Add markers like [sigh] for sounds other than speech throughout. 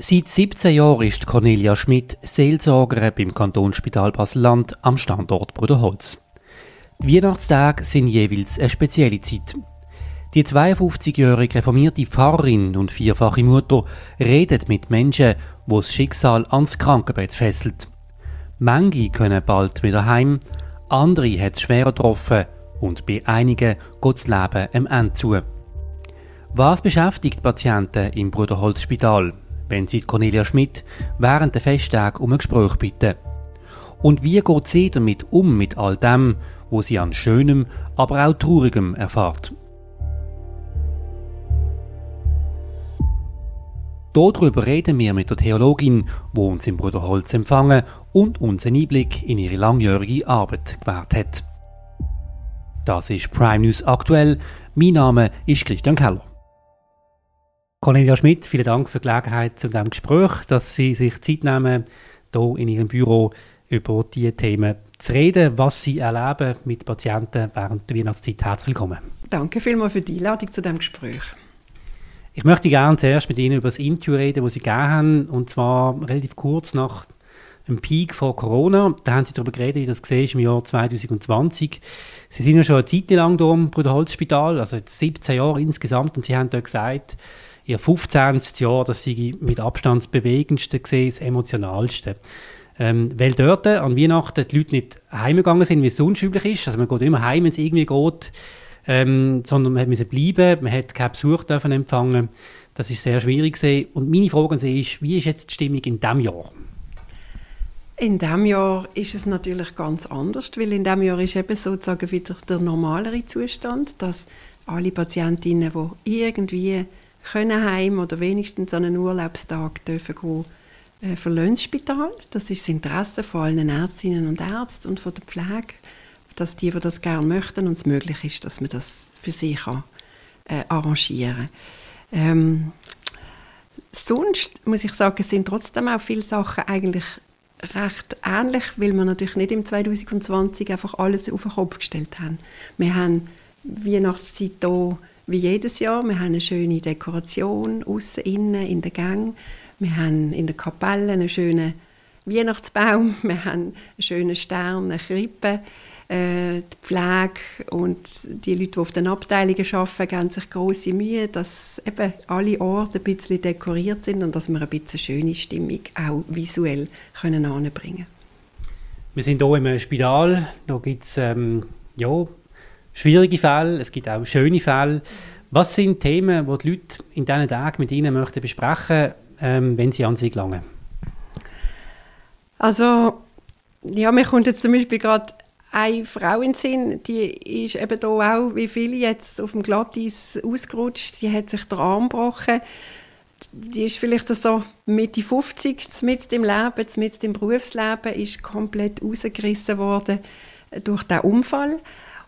Seit 17 Jahren ist Cornelia Schmidt Seelsorgerin beim Kantonsspital Basel-Land am Standort Bruderholz. Die Weihnachtstage sind jeweils eine spezielle Zeit. Die 52-jährige reformierte Pfarrerin und vierfache Mutter redet mit Menschen, wo das Schicksal ans Krankenbett fesselt. Manche können bald wieder heim, andere hat es schwer getroffen und bei einigen geht das Leben am Ende zu. Was beschäftigt Patienten im Bruderholzspital? Wenn sie Cornelia Schmidt während der Festtag um ein Gespräch bitten. Und wie geht sie damit um mit all dem, wo sie an Schönem, aber auch Traurigem erfahrt? Darüber reden wir mit der Theologin, wo uns im Bruderholz empfangen und uns einen Einblick in ihre langjährige Arbeit gewährt hat. Das ist Prime News aktuell. Mein Name ist Christian Keller. Cornelia Schmidt, vielen Dank für die Gelegenheit zu diesem Gespräch, dass Sie sich Zeit nehmen, hier in Ihrem Büro über diese Themen zu reden, was Sie erleben mit Patienten während der Weihnachtszeit. Herzlich willkommen. Danke vielmals für die Einladung zu diesem Gespräch. Ich möchte gerne zuerst mit Ihnen über das Interview reden, das Sie gegeben haben, und zwar relativ kurz nach dem Peak von Corona. Da haben Sie darüber geredet, wie das gesehen ist im Jahr 2020. Sie sind ja schon eine Zeit lang hier im Bruderholzspital, also 17 Jahre insgesamt, und Sie haben dort gesagt, ihr 15. Jahr, das sei mit Abstand das bewegendste gesehen, das emotionalste. Ähm, weil dort an Weihnachten die Leute nicht heimgegangen sind, wie es sonst üblich ist. Also man geht immer heim, wenn es irgendwie geht, ähm, sondern man musste bleiben, man hat keinen Besuch dürfen empfangen. Das ist sehr schwierig gewesen. Und meine Frage an Sie ist, wie ist jetzt die Stimmung in diesem Jahr? In diesem Jahr ist es natürlich ganz anders, weil in diesem Jahr ist eben sozusagen wieder der normalere Zustand, dass alle Patientinnen, die irgendwie können heim oder wenigstens an einen Urlaubstag dürfen gehen, äh, verlassen das. Das ist das Interesse von allen Ärztinnen und Ärzten und von der Pflege, dass die, die das gerne möchten und es möglich ist, dass man das für sie kann, äh, arrangieren ähm, Sonst muss ich sagen, sind trotzdem auch viele Sachen eigentlich recht ähnlich, weil wir natürlich nicht im 2020 einfach alles auf den Kopf gestellt haben. Wir haben Weihnachtszeit hier wie jedes Jahr. Wir haben eine schöne Dekoration außen innen in der Gang. Wir haben in der Kapelle einen schönen Weihnachtsbaum. [laughs] Wir haben einen schönen Stern, eine Krippe. Äh, die Pflege und die Leute, die auf den Abteilungen arbeiten, geben sich große Mühe, dass eben alle Orte ein bisschen dekoriert sind und dass wir ein bisschen schöne Stimmung auch visuell können anbringen Wir sind hier im Spital. Da gibt es ähm, ja, schwierige Fälle, es gibt auch schöne Fälle. Was sind Themen, die die Leute in diesen Tagen mit Ihnen möchten besprechen ähm, wenn sie an Sie gelangen? Also, ja, mir kommt jetzt zum Beispiel gerade eine Frau in den Sinn, die ist eben hier auch, wie viele jetzt, auf dem Glatteis ausgerutscht. Die hat sich den Arm gebrochen. Die ist vielleicht so Mitte 50, mit im Leben, mit im Berufsleben, ist komplett rausgerissen worden durch den Unfall.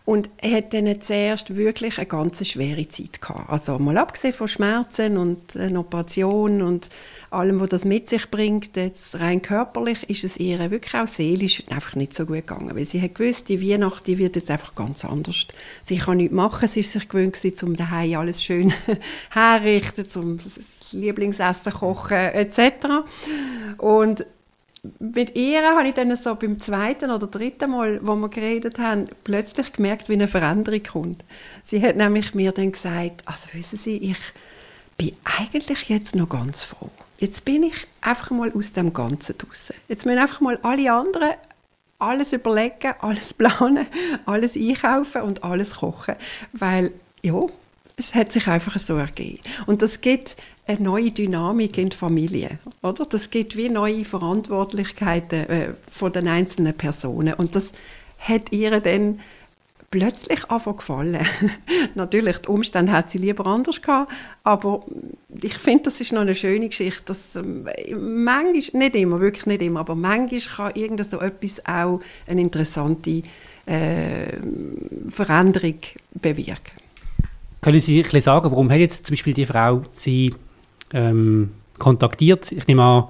Und er hat dann zuerst wirklich eine ganz schwere Zeit gehabt. Also mal abgesehen von Schmerzen und einer Operation und allem, was das mit sich bringt, jetzt rein körperlich, ist es ihr wirklich auch seelisch einfach nicht so gut gegangen. Weil sie hat gewusst, die Weihnacht die wird jetzt einfach ganz anders. Sie kann nichts machen, sie ist sich gewöhnt gewesen, um daheim alles schön [laughs] herrichten, zum Lieblingsessen kochen etc. Und mit ihr habe ich dann so beim zweiten oder dritten Mal, wo wir geredet haben, plötzlich gemerkt, wie eine Veränderung kommt. Sie hat nämlich mir dann gesagt, also wissen Sie, ich bin eigentlich jetzt noch ganz froh. Jetzt bin ich einfach mal aus dem Ganzen draußen. Jetzt müssen einfach mal alle anderen alles überlegen, alles planen, alles einkaufen und alles kochen, weil ja, es hat sich einfach so ergeben. Und das gibt eine neue Dynamik in der Familie, oder? Das gibt wie neue Verantwortlichkeiten äh, von den einzelnen Personen und das hat ihr dann plötzlich einfach gefallen. [laughs] Natürlich, die Umstände hat sie lieber anders gehabt, aber ich finde, das ist noch eine schöne Geschichte, dass ähm, manchmal, nicht immer, wirklich nicht immer, aber manchmal kann irgend so etwas auch eine interessante äh, Veränderung bewirken. Können Sie ein sagen, warum hat jetzt zum Beispiel die Frau Sie ähm, kontaktiert? Ich nehme an,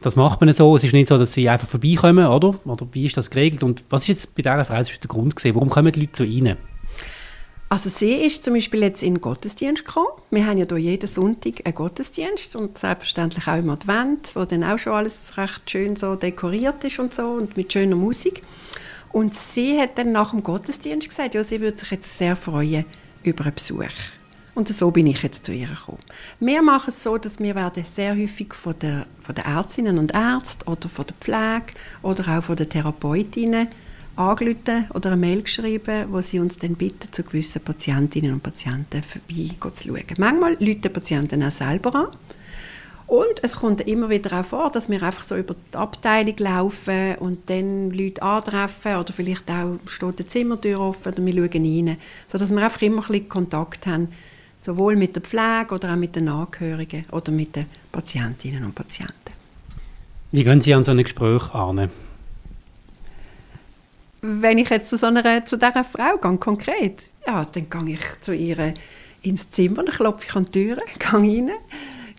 das macht man so. Es ist nicht so, dass sie einfach vorbeikommen, oder? Oder wie ist das geregelt? Und was ist jetzt bei dieser Frau der Grund gewesen? Warum kommen die Leute zu Ihnen? Also sie ist zum Beispiel jetzt in den Gottesdienst gekommen. Wir haben ja hier jeden Sonntag einen Gottesdienst und selbstverständlich auch im Advent, wo dann auch schon alles recht schön so dekoriert ist und so und mit schöner Musik. Und sie hat dann nach dem Gottesdienst gesagt, ja, sie würde sich jetzt sehr freuen über einen Besuch. Und so bin ich jetzt zu ihr gekommen. Wir machen es so, dass wir werden sehr häufig von, der, von den Ärztinnen und Ärzten oder von der Pflege oder auch von den Therapeutinnen angerufen oder eine Mail geschrieben, wo sie uns dann bitten, zu gewissen Patientinnen und Patienten vorbei zu schauen. Manchmal rufen Patienten auch selber an. Und es kommt immer wieder auch vor, dass wir einfach so über die Abteilung laufen und dann Leute antreffen oder vielleicht auch steht die Zimmertür offen oder wir schauen rein, sodass wir einfach immer ein bisschen Kontakt haben, sowohl mit der Pflege oder auch mit den Angehörigen oder mit den Patientinnen und Patienten. Wie gehen Sie an so ein Gespräch an? wenn ich jetzt zu, so einer, zu dieser Frau gehe, konkret, ja, dann gehe ich zu ihr ins Zimmer, dann klopfe ich an die Tür, [laughs] gehe rein,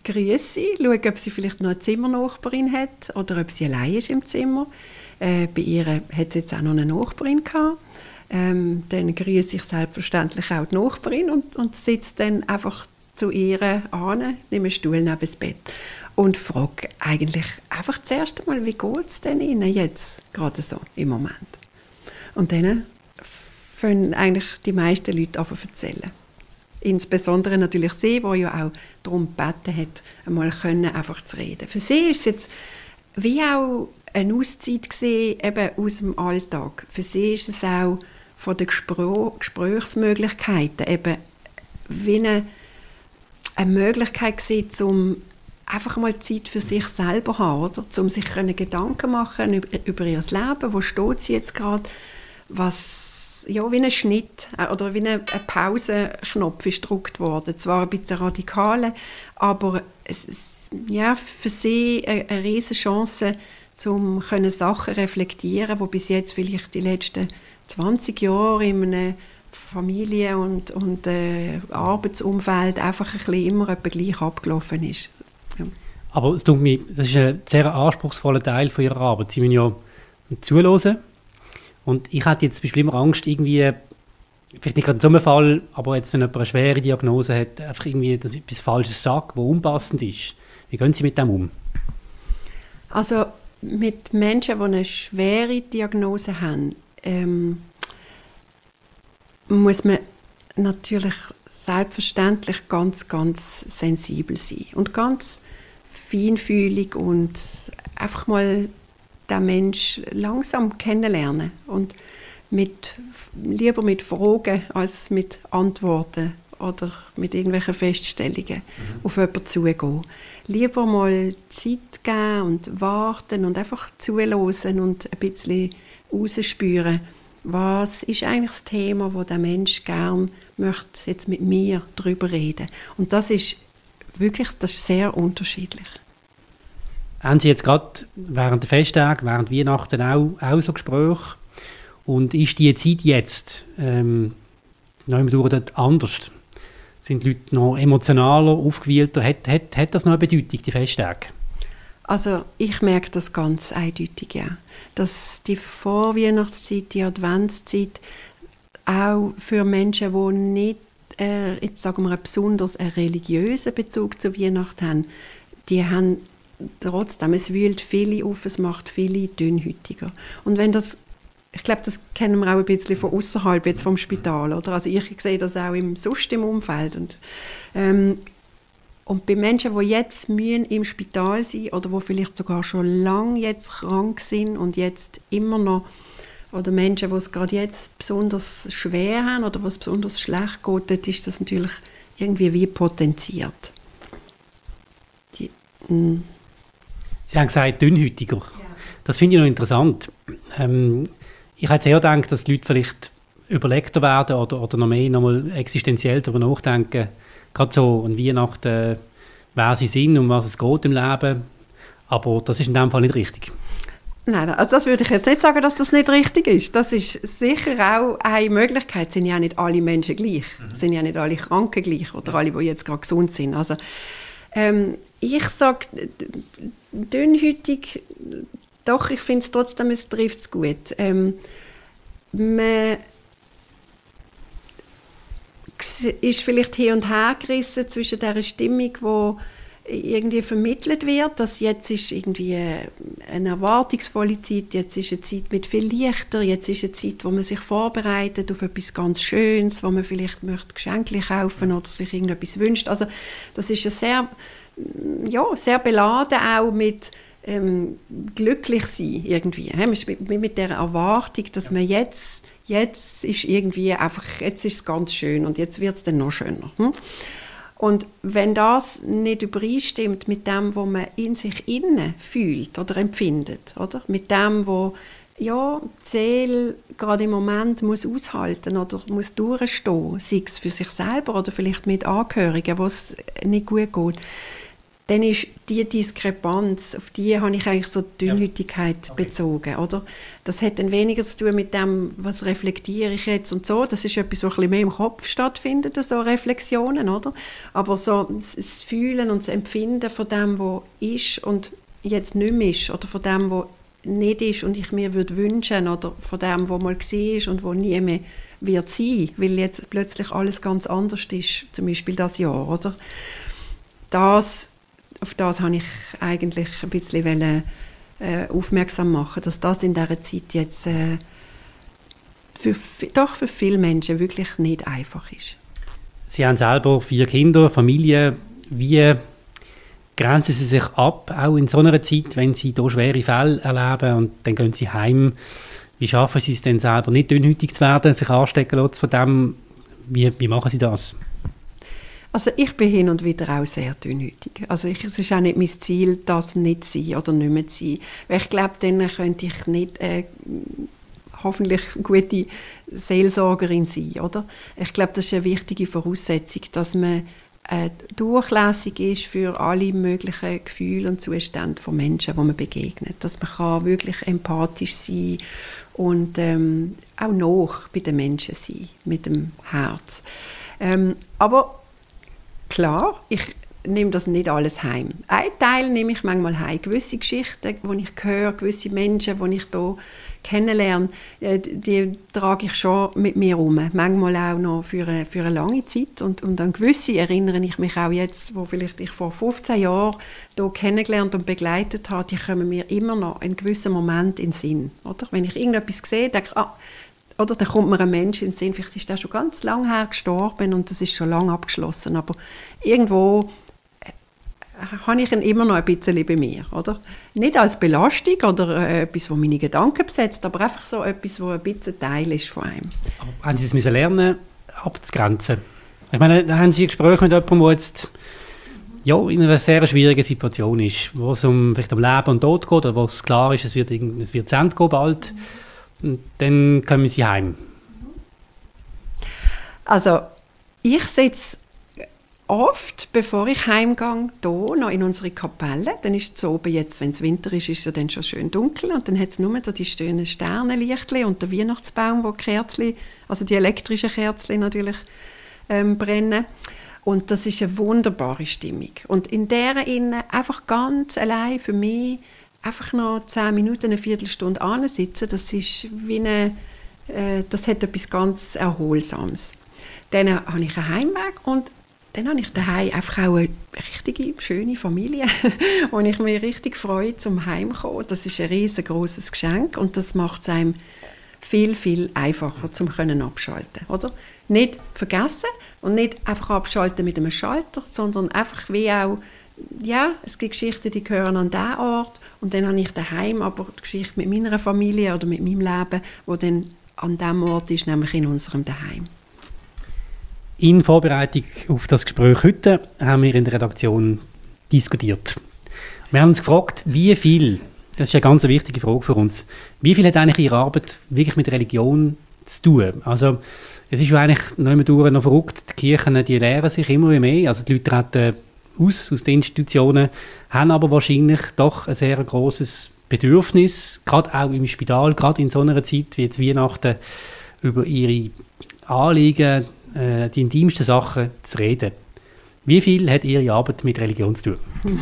grüße sie, schaue, ob sie vielleicht noch eine Zimmernachbarin hat oder ob sie allein ist im Zimmer. Äh, bei ihr hat sie jetzt auch noch eine Nachbarin gehabt. Ähm, dann grüße ich selbstverständlich auch die Nachbarin und, und sitze dann einfach zu ihr an, nehme einen Stuhl neben das Bett und frage eigentlich einfach das erste Mal, wie geht es denn Ihnen jetzt gerade so im Moment? Und dann fangen eigentlich die meisten Leute an zu erzählen. Insbesondere natürlich sie, die ja auch darum gebeten hat, einmal können, einfach zu reden. Für sie ist es jetzt wie auch eine Auszeit gesehen, eben aus dem Alltag. Für sie ist es auch von den Gespr Gesprächsmöglichkeiten eben wie eine, eine Möglichkeit gesehen, um einfach mal Zeit für sich selber zu haben, oder? um sich Gedanken machen über, ihr Leben, wo steht sie jetzt gerade, was ja, wie ein Schnitt äh, oder wie ein Pausenknopf ist gedrückt worden. Zwar ein bisschen radikal, aber es ist ja, für sie eine, eine riesige Chance, um Sachen reflektieren, die bis jetzt vielleicht die letzten 20 Jahre in einem Familie- und, und äh, Arbeitsumfeld einfach ein bisschen immer etwa gleich abgelaufen ist. Ja. Aber es tut mir, das ist ein sehr anspruchsvoller Teil von Ihrer Arbeit. Sie müssen ja zuhören, und ich hatte jetzt zum Beispiel immer Angst, irgendwie, vielleicht nicht gerade in so einem Fall, aber jetzt, wenn jemand eine schwere Diagnose hat, einfach irgendwie dass etwas Falsches sagt, wo unpassend ist. Wie gehen Sie mit dem um? Also mit Menschen, die eine schwere Diagnose haben, ähm, muss man natürlich selbstverständlich ganz, ganz sensibel sein und ganz feinfühlig und einfach mal den Mensch langsam kennenlernen und mit, lieber mit Fragen als mit Antworten oder mit irgendwelchen Feststellungen mhm. auf jemanden zugehen. Lieber mal Zeit geben und warten und einfach zuhören und ein bisschen rausspüren, was ist eigentlich das Thema, wo der Mensch gern möchte jetzt mit mir darüber reden. Und das ist wirklich, das ist sehr unterschiedlich. Haben Sie jetzt gerade während der Festtage, während Weihnachten auch, auch so Gespräche? Und ist die Zeit jetzt ähm, noch immer anders? Sind die Leute noch emotionaler, aufgewühlter? Hat, hat, hat das noch eine Bedeutung, die Festtage? Also ich merke das ganz eindeutig, ja. Dass die Vorweihnachtszeit, die Adventszeit auch für Menschen, die nicht äh, jetzt sagen wir, besonders einen religiösen Bezug zur Weihnacht haben, die haben trotzdem, es wühlt viele auf, es macht viele dünnhütiger. Und wenn das ich glaube, das kennen wir auch ein bisschen von außerhalb jetzt vom Spital, oder? Also ich sehe das auch im sonst im Umfeld und ähm, und bei Menschen, die jetzt mühen im Spital sind oder wo vielleicht sogar schon lange jetzt krank sind und jetzt immer noch oder Menschen, die es gerade jetzt besonders schwer haben oder was besonders schlecht geht, dort ist das natürlich irgendwie wie potenziert. Die, hm. Sie haben gesagt, dünnhütiger. Ja. Das finde ich noch interessant. Ähm, ich hätte sehr gedacht, dass die Leute vielleicht überlegter werden oder, oder noch mehr nochmal existenziell darüber nachdenken, gerade so an Weihnachten, wer sie sind und was es geht im Leben. Aber das ist in dem Fall nicht richtig. Nein, also das würde ich jetzt nicht sagen, dass das nicht richtig ist. Das ist sicher auch eine Möglichkeit. Es sind ja nicht alle Menschen gleich. Mhm. Es sind ja nicht alle Kranken gleich oder alle, die jetzt gerade gesund sind. Also ähm, ich sage, dünnhütig, doch, ich finde es trotzdem, es trifft es gut. Ähm, man, ist vielleicht hier und her gerissen zwischen der Stimmung, wo irgendwie vermittelt wird, dass jetzt ist irgendwie eine erwartungsvolle Zeit, jetzt ist eine Zeit mit viel Lichter, jetzt ist eine Zeit, wo man sich vorbereitet auf etwas ganz Schönes, wo man vielleicht möchte Geschenke kaufen oder sich irgendetwas wünscht. Also das ist ja sehr, ja, sehr beladen auch mit ähm, glücklich sein irgendwie. Mit, mit der Erwartung, dass man jetzt, jetzt ist irgendwie einfach, jetzt ist es ganz schön und jetzt wird es dann noch schöner. Hm? Und wenn das nicht übereinstimmt mit dem, was man in sich innen fühlt oder empfindet, oder? Mit dem, wo ja, die Seele gerade im Moment muss aushalten oder muss durchstehen, sei es für sich selber oder vielleicht mit Angehörigen, wo es nicht gut geht, dann ist die Diskrepanz, auf die habe ich eigentlich so die Dünnhütigkeit ja. okay. bezogen, oder? Das hat dann weniger zu tun mit dem, was reflektiere ich jetzt und so. Das ist etwas, was ein bisschen mehr im Kopf stattfindet, so Reflexionen, oder? Aber so das Fühlen und das Empfinden von dem, was ist und jetzt nicht mehr ist, oder von dem, was nicht ist und ich mir würde wünschen, oder von dem, was mal war und wo nie mehr wird sein, weil jetzt plötzlich alles ganz anders ist, zum Beispiel das Jahr, oder? Das auf das habe ich eigentlich ein bisschen wollen, äh, aufmerksam machen, dass das in dieser Zeit jetzt äh, für, doch für viele Menschen wirklich nicht einfach ist. Sie haben selber vier Kinder, Familie. Wie grenzen Sie sich ab, auch in so einer Zeit, wenn Sie hier schwere Fälle erleben und dann gehen Sie heim? Wie schaffen Sie es denn selber, nicht dünnhütig zu werden, sich anstecken lassen von dem? Wie, wie machen Sie das? Also ich bin hin und wieder auch sehr dünnhütig. Also ich, es ist auch nicht mein Ziel, das nicht zu sein oder nicht mehr zu sein. Weil ich glaube, dann könnte ich nicht äh, hoffentlich gute Seelsorgerin sein, oder? Ich glaube, das ist eine wichtige Voraussetzung, dass man äh, durchlässig ist für alle möglichen Gefühle und Zustände von Menschen, die man begegnet. Dass man kann wirklich empathisch sein und ähm, auch noch bei den Menschen sein, mit dem Herz. Ähm, aber klar, ich nehme das nicht alles heim. Ein Teil nehme ich manchmal heim. Gewisse Geschichten, die ich höre, gewisse Menschen, die ich hier kennenlerne, äh, die trage ich schon mit mir um. Manchmal auch noch für eine, für eine lange Zeit. Und, und an gewisse erinnere ich mich auch jetzt, wo vielleicht ich vor 15 Jahren hier kennengelernt und begleitet habe, die kommen mir immer noch in gewissen Moment in den Sinn. Oder? Wenn ich irgendetwas sehe, denke ich, ah, oder da kommt mir ein Mensch in den Sinn, vielleicht ist der schon ganz lange her gestorben und das ist schon lange abgeschlossen, aber irgendwo äh, habe ich ihn immer noch ein bisschen bei mir, oder? Nicht als Belastung oder äh, etwas, das meine Gedanken besetzt, aber einfach so etwas, das ein bisschen Teil ist von einem. Aber haben Sie es müssen lernen, abzugrenzen? Ich meine, haben Sie ein Gespräch mit jemandem, der jetzt ja, in einer sehr schwierigen Situation ist, wo es um vielleicht um Leben und Tod geht, oder wo es klar ist, es wird, es wird zu Ende gehen bald. Mhm und dann kommen sie heim. Also ich sitze oft, bevor ich heimgehe, hier noch in unsere Kapelle. Dann ist es oben jetzt, wenn es Winter ist, ist es dann schon schön dunkel und dann hat es nur so die schönen Sternenlichtchen und der Weihnachtsbaum, wo die Kerzen, also die elektrischen Kerzen natürlich ähm, brennen. Und das ist eine wunderbare Stimmung. Und in der innen einfach ganz allein für mich einfach noch zehn Minuten, eine Viertelstunde ansitzen, das ist wie eine, äh, das hat etwas ganz Erholsames. Dann habe ich einen Heimweg und dann habe ich daheim einfach auch eine richtige, schöne Familie, [laughs] wo ich mich richtig freue, zum Heimkommen. Das ist ein riesengroßes Geschenk und das macht es einem viel, viel einfacher zum können abschalten, oder? Nicht vergessen und nicht einfach abschalten mit einem Schalter, sondern einfach wie auch ja, es gibt Geschichten, die gehören an diesen Ort und dann habe ich daheim aber die Geschichte mit meiner Familie oder mit meinem Leben, wo dann an diesem Ort ist, nämlich in unserem Daheim. In Vorbereitung auf das Gespräch heute haben wir in der Redaktion diskutiert. Wir haben uns gefragt, wie viel, das ist eine ganz wichtige Frage für uns, wie viel hat eigentlich Ihre Arbeit wirklich mit Religion zu tun? Also es ist ja eigentlich noch immer noch verrückt, die Kirchen die lehren sich immer mehr, also die Leute treten aus, aus den Institutionen, haben aber wahrscheinlich doch ein sehr großes Bedürfnis, gerade auch im Spital, gerade in so einer Zeit wie jetzt Weihnachten, über ihre Anliegen, äh, die intimsten Sachen zu reden. Wie viel hat Ihre Arbeit mit Religion zu tun? [laughs]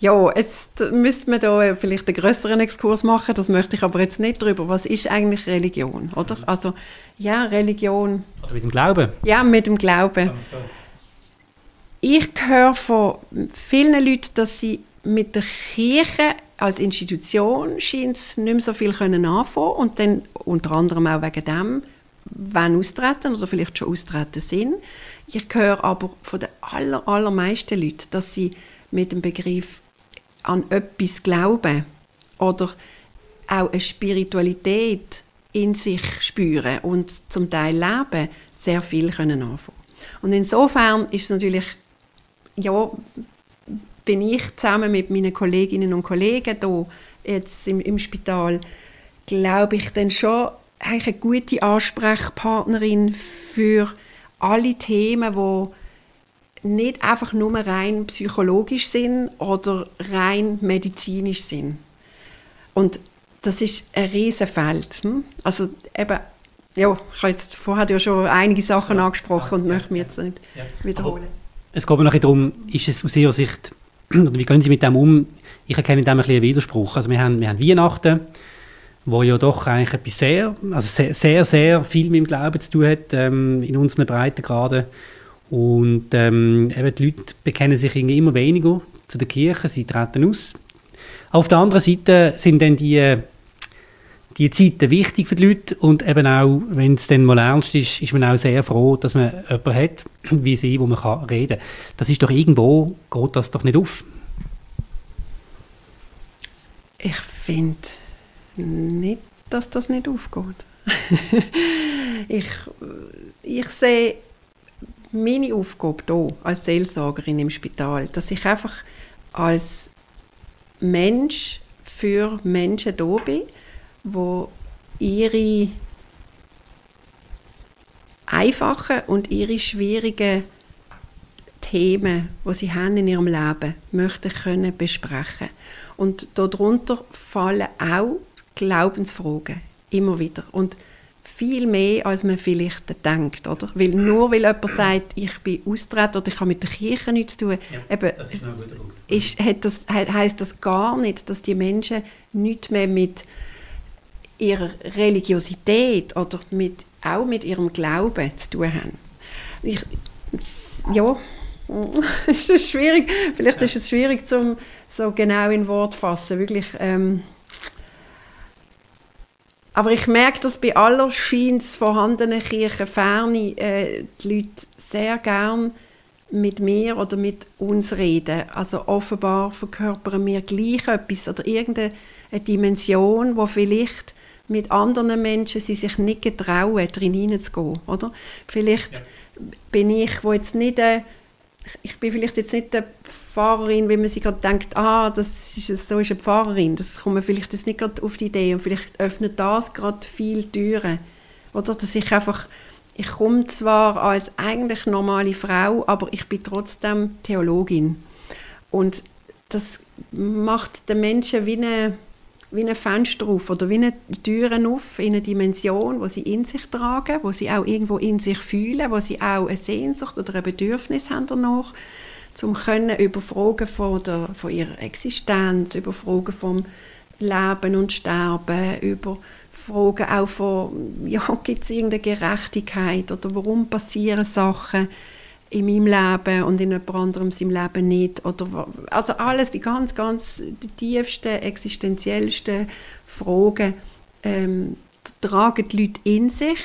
Ja, jetzt müsste man da vielleicht einen größeren Exkurs machen, das möchte ich aber jetzt nicht drüber. Was ist eigentlich Religion, oder? Also, ja, Religion. Oder mit dem Glauben? Ja, mit dem Glauben. Ich höre von vielen Leuten, dass sie mit der Kirche als Institution scheint nicht mehr so viel können anfangen und dann unter anderem auch wegen dem wenn austreten oder vielleicht schon austreten sind. Ich höre aber von den aller, allermeisten Leuten, dass sie mit dem Begriff an etwas glauben oder auch eine Spiritualität in sich spüren und zum Teil leben, sehr viel können anfangen. Und insofern ist es natürlich, ja, bin ich zusammen mit meinen Kolleginnen und Kollegen hier jetzt im, im Spital, glaube ich dann schon eigentlich eine gute Ansprechpartnerin für alle Themen, die nicht einfach nur rein psychologisch sind oder rein medizinisch sind. Und das ist ein riesen Feld. Hm? Also eben, ja, ich habe jetzt vorher ja schon einige Sachen ja, angesprochen und möchte mich jetzt nicht wiederholen. Aber es geht mir nachher darum, ist es aus Ihrer Sicht, [clears throat] oder wie gehen Sie mit dem um? Ich erkenne dem ein bisschen einen Widerspruch. Also wir haben, wir haben Weihnachten, wo ja doch eigentlich etwas sehr, also sehr, sehr, sehr viel mit dem Glauben zu tun hat ähm, in unseren Breitengraden. Und ähm, eben die Leute bekennen sich immer weniger zu der Kirche, sie treten aus. Auf der anderen Seite sind dann die, die Zeiten wichtig für die Leute und eben auch, wenn es dann mal ernst ist, ist man auch sehr froh, dass man jemanden hat, [clears throat] wie sie, wo man kann reden kann. Das ist doch irgendwo, geht das doch nicht auf? Ich finde nicht, dass das nicht aufgeht. [laughs] ich, ich sehe meine Aufgabe hier als Seelsorgerin im Spital, dass ich einfach als Mensch für Menschen da bin, wo ihre einfachen und ihre schwierigen Themen, die sie haben in ihrem Leben, möchten können besprechen. Und darunter fallen auch Glaubensfragen. Immer wieder. Und viel mehr, als man vielleicht denkt, oder? Weil nur weil jemand sagt, ich bin austreten oder ich habe mit der Kirche nichts zu tun, ja, eben, das ist, ist hat das, heisst das gar nicht, dass die Menschen nichts mehr mit ihrer Religiosität oder mit, auch mit ihrem Glauben zu tun haben. Ich, ja, [laughs] ist es schwierig. Vielleicht ja. ist es schwierig, zum so genau in Wort zu fassen. Wirklich, ähm, aber ich merke, dass bei aller scheins vorhandenen Kirchenferne äh, die Leute sehr gern mit mir oder mit uns reden. Also offenbar verkörpern wir gleich etwas oder irgendeine Dimension, wo vielleicht mit anderen Menschen sie sich nicht getrauen, drin hineinzugehen, oder? Vielleicht ja. bin ich, wo jetzt nicht, äh, ich bin vielleicht jetzt nicht der Pfarrerin, wenn man sich gerade denkt, ah, das ist, so ist eine Pfarrerin, das kommt man vielleicht jetzt nicht gerade auf die Idee und vielleicht öffnet das gerade viele Türen. Oder dass ich einfach, ich komme zwar als eigentlich normale Frau, aber ich bin trotzdem Theologin. Und das macht den Menschen wie eine, wie ein Fenster auf oder wie eine Türen auf in eine Dimension, wo sie in sich tragen, wo sie auch irgendwo in sich fühlen, wo sie auch eine Sehnsucht oder ein Bedürfnis haben danach zum können über Fragen von, der, von ihrer Existenz, über Fragen vom Leben und Sterben, über Fragen auch von, ja, gibt es irgendeine Gerechtigkeit oder warum passieren Sachen in meinem Leben und in jemand anderem seinem Leben nicht oder also alles, die ganz, ganz die tiefsten, existenziellsten Fragen ähm, tragen die Leute in sich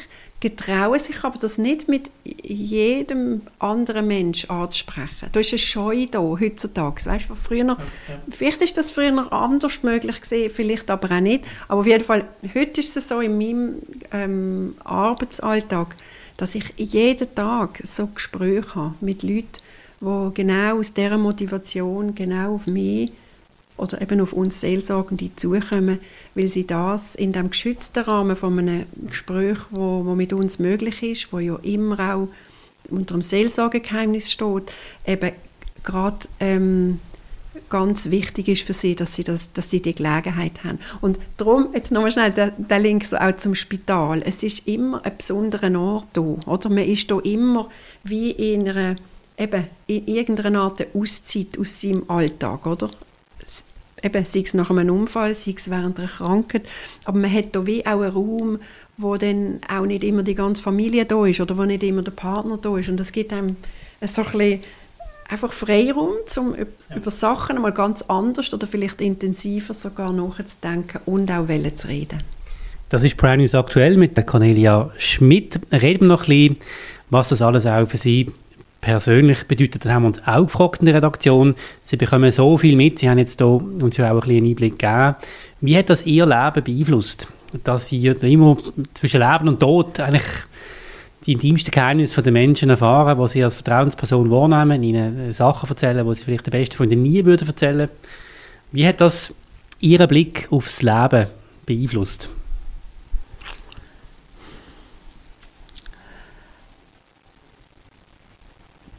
getrauen sich aber das nicht mit jedem anderen Mensch anzusprechen. Da ist eine Scheu da, heutzutage. Weißt, du, früher, ja, Vielleicht ist das früher anders möglich gewesen, vielleicht aber auch nicht. Aber auf jeden Fall, heute ist es so in meinem ähm, Arbeitsalltag, dass ich jeden Tag so Gespräche habe mit Leuten, die genau aus dieser Motivation genau auf mich oder eben auf uns Seelsorgende zukommen, weil sie das in dem geschützten Rahmen von einem Gespräch, wo, wo mit uns möglich ist, wo ja immer auch unter dem Seelsorgegeheimnis steht, eben gerade ähm, ganz wichtig ist für sie, dass sie, das, dass sie die Gelegenheit haben. Und darum, jetzt nochmal schnell der, der Link so auch zum Spital. Es ist immer ein besonderer Ort da, oder? Man ist da immer wie in einer, eben, in irgendeiner Art Auszeit aus seinem Alltag, oder? eben, sei es nach einem Unfall, sei es während einer Krankheit, aber man hat da wie auch einen Raum, wo dann auch nicht immer die ganze Familie da ist oder wo nicht immer der Partner da ist und es gibt einem so ein bisschen einfach Freiraum, um ja. über Sachen mal ganz anders oder vielleicht intensiver sogar nachzudenken und auch zu reden. Das ist Prime News aktuell mit der Cornelia Schmidt. Reden wir noch ein bisschen, was das alles auch für Sie persönlich bedeutet. Das haben wir uns auch gefragt in der Redaktion. Sie bekommen so viel mit. Sie haben jetzt da uns ja auch ein bisschen einen Einblick gegeben. Wie hat das Ihr Leben beeinflusst? Dass Sie immer zwischen Leben und Tod eigentlich die intimsten Geheimnisse der Menschen erfahren, die sie als Vertrauensperson wahrnehmen, ihnen Sachen erzählen, die sie vielleicht der Beste von ihnen nie würden erzählen. Wie hat das Ihren Blick aufs Leben beeinflusst?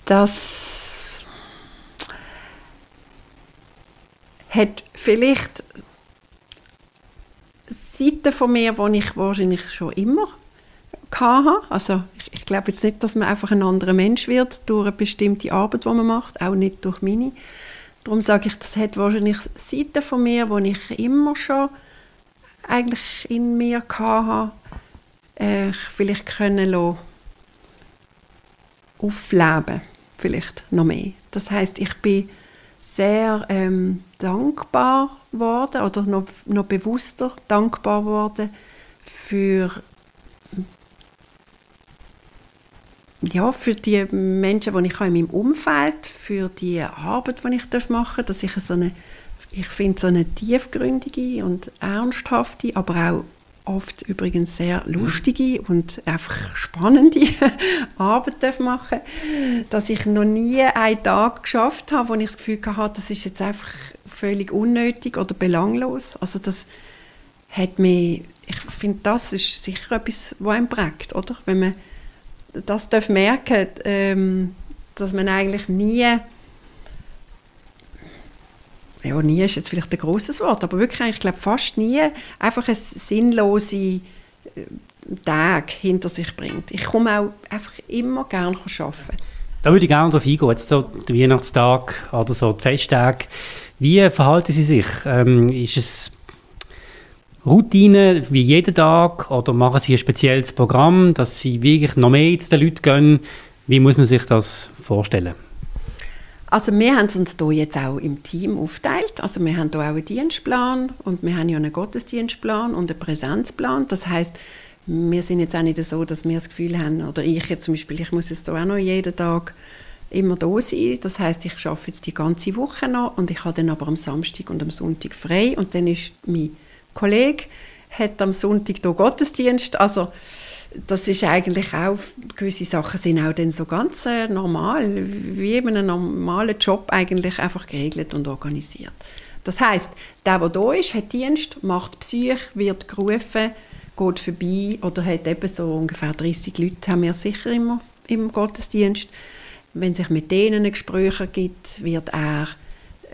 Das hat vielleicht Seiten von mir, die ich wahrscheinlich schon immer hatte. Also ich, ich glaube jetzt nicht, dass man einfach ein anderer Mensch wird durch eine bestimmte Arbeit, die man macht, auch nicht durch meine. Darum sage ich, das hat wahrscheinlich Seiten von mir, die ich immer schon eigentlich in mir hatte, äh, vielleicht können lassen, aufleben, vielleicht noch mehr. Das heißt, ich bin sehr ähm, dankbar worden oder noch, noch bewusster dankbar worden für ja, für die Menschen, die ich in meinem Umfeld für die Arbeit, die ich machen darf, dass ich so eine, ich finde so eine tiefgründige und ernsthafte, aber auch oft übrigens sehr lustige und einfach spannende [laughs] Arbeit machen dass ich noch nie einen Tag geschafft habe, wo ich das Gefühl hatte, das ist jetzt einfach völlig unnötig oder belanglos. Also das hat mich, ich finde, das ist sicher etwas, was einen prägt, oder? Wenn man das darf merken, ähm, dass man eigentlich nie ja, nie ist jetzt vielleicht ein großes Wort, aber wirklich, ich glaube fast nie einfach ein sinnlose äh, Tag hinter sich bringt. Ich komme auch einfach immer gerne arbeiten. Da würde ich gerne darauf eingehen, jetzt so der Weihnachtstag oder so die Festtage. Wie verhalten Sie sich? Ähm, ist es Routine wie jeden Tag oder machen Sie ein spezielles Programm, dass Sie wirklich noch mehr zu den Leuten gehen? Wie muss man sich das vorstellen? Also wir haben uns hier jetzt auch im Team aufgeteilt. Also wir haben hier auch einen Dienstplan und wir haben ja einen Gottesdienstplan und einen Präsenzplan. Das heißt, wir sind jetzt auch nicht so, dass wir das Gefühl haben, oder ich jetzt zum Beispiel, ich muss jetzt hier auch noch jeden Tag immer da sein. Das heißt, ich arbeite jetzt die ganze Woche noch und ich habe dann aber am Samstag und am Sonntag frei und dann ist mein Kollege hat am Sonntag hier Gottesdienst. Also das ist eigentlich auch, gewisse Sachen sind auch dann so ganz äh, normal, wie in einem normalen Job eigentlich einfach geregelt und organisiert. Das heißt, der, der da ist, hat Dienst, macht Psych, wird gerufen, geht vorbei oder hat eben so ungefähr 30 Leute, haben wir sicher immer im Gottesdienst. Wenn sich mit denen ein Gespräch gibt, wird er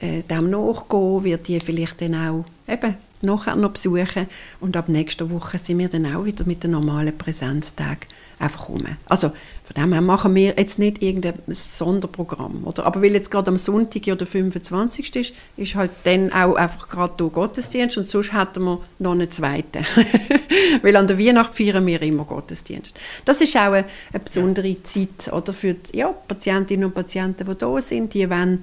äh, dem nachgehen, wird die vielleicht dann auch eben nachher noch besuchen und ab nächster Woche sind wir dann auch wieder mit den normalen Präsenztag einfach rum. Also von dem her machen wir jetzt nicht irgendein Sonderprogramm, oder? Aber weil jetzt gerade am Sonntag ja der 25. ist, ist halt dann auch einfach gerade der Gottesdienst und sonst hätten wir noch einen zweiten. [laughs] weil an der Weihnacht feiern wir immer Gottesdienst. Das ist auch eine, eine besondere Zeit, oder? Für die ja, Patientinnen und Patienten, die da sind, die wollen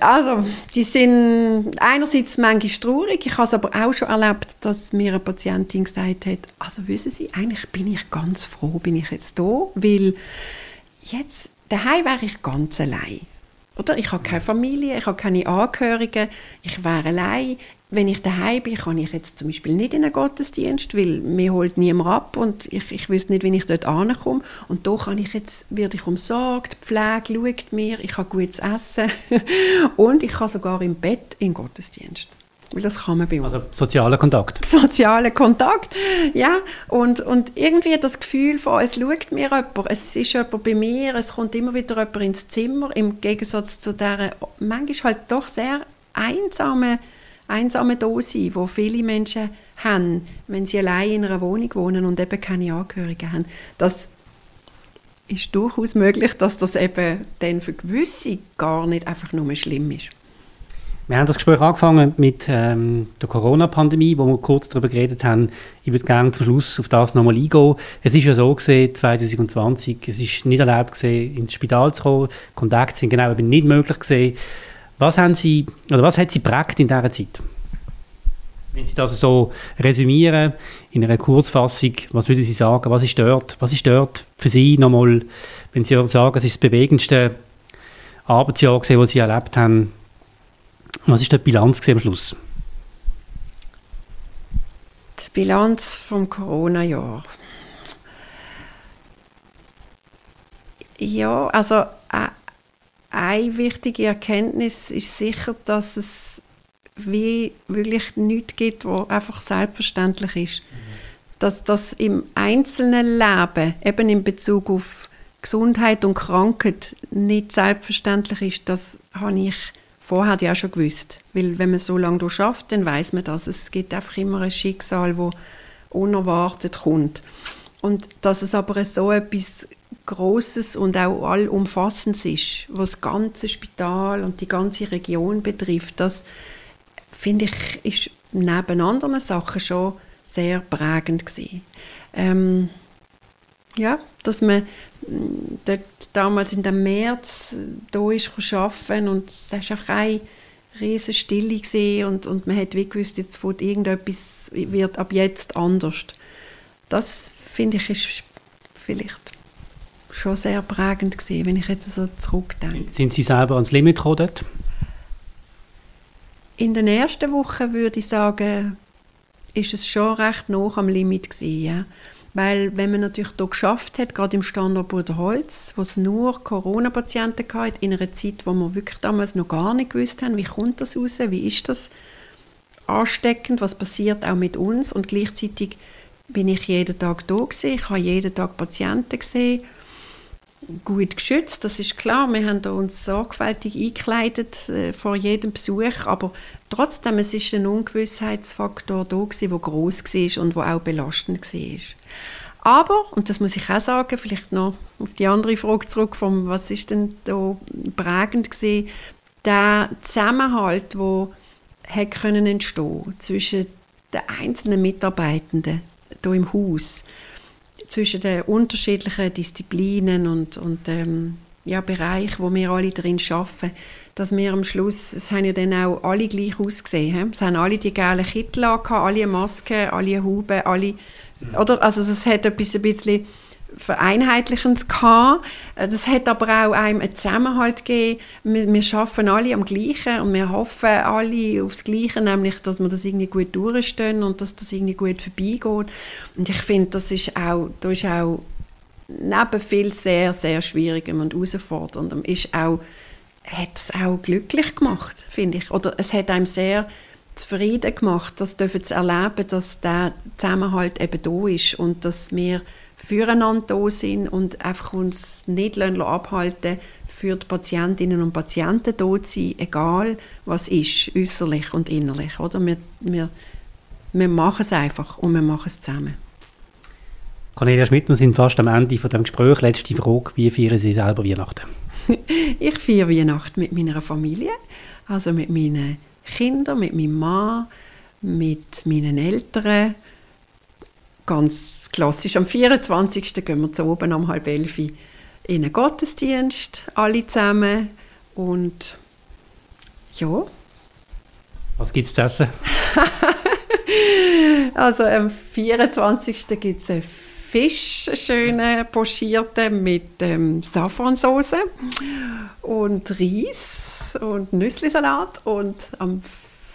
also, die sind einerseits manchmal traurig. Ich habe es aber auch schon erlebt, dass mir eine Patientin gesagt hat, also wissen Sie, eigentlich bin ich ganz froh, bin ich jetzt da, weil jetzt daheim wäre ich ganz allein. Oder ich habe keine Familie, ich habe keine Angehörigen, ich wäre allein. Wenn ich daheim bin, kann ich jetzt zum Beispiel nicht in einen Gottesdienst, weil mir holt niemand ab und ich, ich wüsste nicht, wie ich dort ankomme. Und da kann ich jetzt, werde ich umsorgt, Pflege schaut mir, ich habe gutes Essen [laughs] und ich kann sogar im Bett in den Gottesdienst. Weil das kann man bei uns. Also sozialer Kontakt. [laughs] Sozialer Kontakt, ja. Und, und irgendwie das Gefühl von, es schaut mir jemand, es ist jemand bei mir, es kommt immer wieder jemand ins Zimmer, im Gegensatz zu dieser manchmal halt doch sehr einsamen, einsame Dose, wo viele Menschen haben, wenn sie allein in einer Wohnung wohnen und eben keine Angehörigen haben. Das ist durchaus möglich, dass das eben dann für gewisse gar nicht einfach nur schlimm ist. Wir haben das Gespräch angefangen mit ähm, der Corona-Pandemie, wo wir kurz darüber geredet haben. Ich würde gerne zum Schluss auf das nochmal eingehen. Es ist ja so gesehen, 2020, es ist nicht erlaubt gesehen, ins Spital zu kommen. Kontakte sind genau eben nicht möglich gesehen. Was haben Sie, oder was hat Sie prägt in dieser Zeit? Wenn Sie das so resümieren, in einer Kurzfassung, was würden Sie sagen, was ist dort, was ist dort für Sie nochmal, wenn Sie sagen, es ist das bewegendste Arbeitsjahr gesehen, das Sie erlebt haben, was ist die Bilanz am Schluss? Die Bilanz vom Corona-Jahr. Ja, also äh, eine wichtige Erkenntnis ist sicher, dass es wie wirklich nichts gibt, was einfach selbstverständlich ist. Dass das im einzelnen Leben, eben in Bezug auf Gesundheit und Krankheit, nicht selbstverständlich ist, das habe ich vorher ja schon gewusst. Weil wenn man so lange schafft, dann weiß man das. Es gibt einfach immer ein Schicksal, wo unerwartet kommt. Und dass es aber so etwas Großes und auch allumfassendes ist, was das ganze Spital und die ganze Region betrifft, das finde ich, ist neben anderen Sachen schon sehr prägend gewesen. Ähm, ja, dass man dort damals in dem März da ist arbeiten und es war einfach eine riesige Stille gesehen und, und man hat wie gewusst, jetzt wird irgendetwas wird ab jetzt anders. Das finde ich ist vielleicht schon sehr prägend gewesen, wenn ich jetzt so zurückdenke. Sind Sie selber ans Limit gekommen dort? In den ersten Wochen würde ich sagen, ist es schon recht noch am Limit gewesen, ja. Weil wenn man natürlich hier geschafft hat, gerade im Standort Bruderholz, wo es nur Corona-Patienten gab, in einer Zeit, wo wir wirklich damals noch gar nicht gewusst haben, wie kommt das raus, wie ist das ansteckend, was passiert auch mit uns. Und gleichzeitig bin ich jeden Tag gewesen, ich habe jeden Tag Patienten gesehen gut geschützt, das ist klar. Wir haben uns sorgfältig eingekleidet äh, vor jedem Besuch, aber trotzdem, es ist ein Ungewissheitsfaktor da gewesen, der groß war und der auch belastend war. Aber, und das muss ich auch sagen, vielleicht noch auf die andere Frage zurück, vom, was ist denn da prägend gewesen, der Zusammenhalt, der hat können entstehen zwischen den einzelnen Mitarbeitenden hier im Haus zwischen den unterschiedlichen Disziplinen und, und ähm, ja, Bereichen, wo wir alle drin arbeiten, dass wir am Schluss, es haben ja dann auch alle gleich ausgesehen, he? es haben alle die gelben Kittel angehabt, alle eine Maske, alle Haube, alle, oder? Also es hat etwas ein bisschen Vereinheitlichens gehabt. Äh, das hat aber auch einem einen Zusammenhalt gegeben. Wir, wir arbeiten alle am Gleichen und wir hoffen alle aufs Gleiche, nämlich, dass wir das irgendwie gut durchstehen und dass das irgendwie gut vorbeigeht. Und ich finde, das ist auch, da ist auch neben viel sehr, sehr Schwierigem und Herausforderndem ist auch, hat es auch glücklich gemacht, finde ich. Oder es hat einem sehr zufrieden gemacht, das dürfen zu erleben, dass der Zusammenhalt eben da ist und dass wir füreinander da sind und einfach uns nicht abhalten für die Patientinnen und Patienten da zu sein, egal was ist, äußerlich und innerlich. Oder? Wir, wir, wir machen es einfach und wir machen es zusammen. Cornelia Schmidt, wir sind fast am Ende von dem Gespräch. Letzte Frage, wie feiern Sie selber Weihnachten? [laughs] ich feiere Weihnachten mit meiner Familie, also mit meinen Kindern, mit meinem Mann, mit meinen Eltern, ganz klassisch. Am 24. gehen wir zu oben um halb elf in einen Gottesdienst, alle zusammen. Und ja. Was gibt es zu essen? [laughs] also am 24. gibt es einen Fisch, einen schönen pochierten mit ähm, Safransauce und Reis und Nüsslisalat. Und am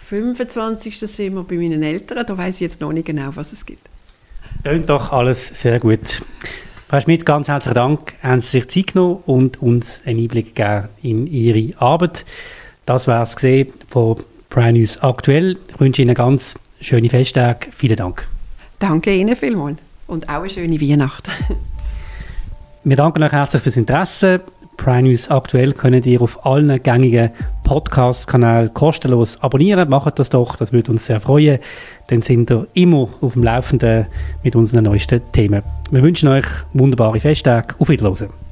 25. sind wir bei meinen Eltern. Da weiß ich jetzt noch nicht genau, was es gibt. Tönt doch alles sehr gut. Frau Schmidt, ganz herzlichen Dank, haben Sie sich Zeit genommen und uns einen Einblick gegeben in Ihre Arbeit. Das war es gesehen von Prime News aktuell. Ich wünsche Ihnen ganz schöne Festtage. Vielen Dank. Danke Ihnen vielmals und auch eine schöne Weihnacht. Wir danken euch herzlich fürs Interesse. Prime News aktuell könnt ihr auf allen gängigen Podcast-Kanälen kostenlos abonnieren. Macht das doch, das würde uns sehr freuen. Dann sind ihr immer auf dem Laufenden mit unseren neuesten Themen. Wir wünschen euch wunderbare Festtage. Auf Wiedersehen.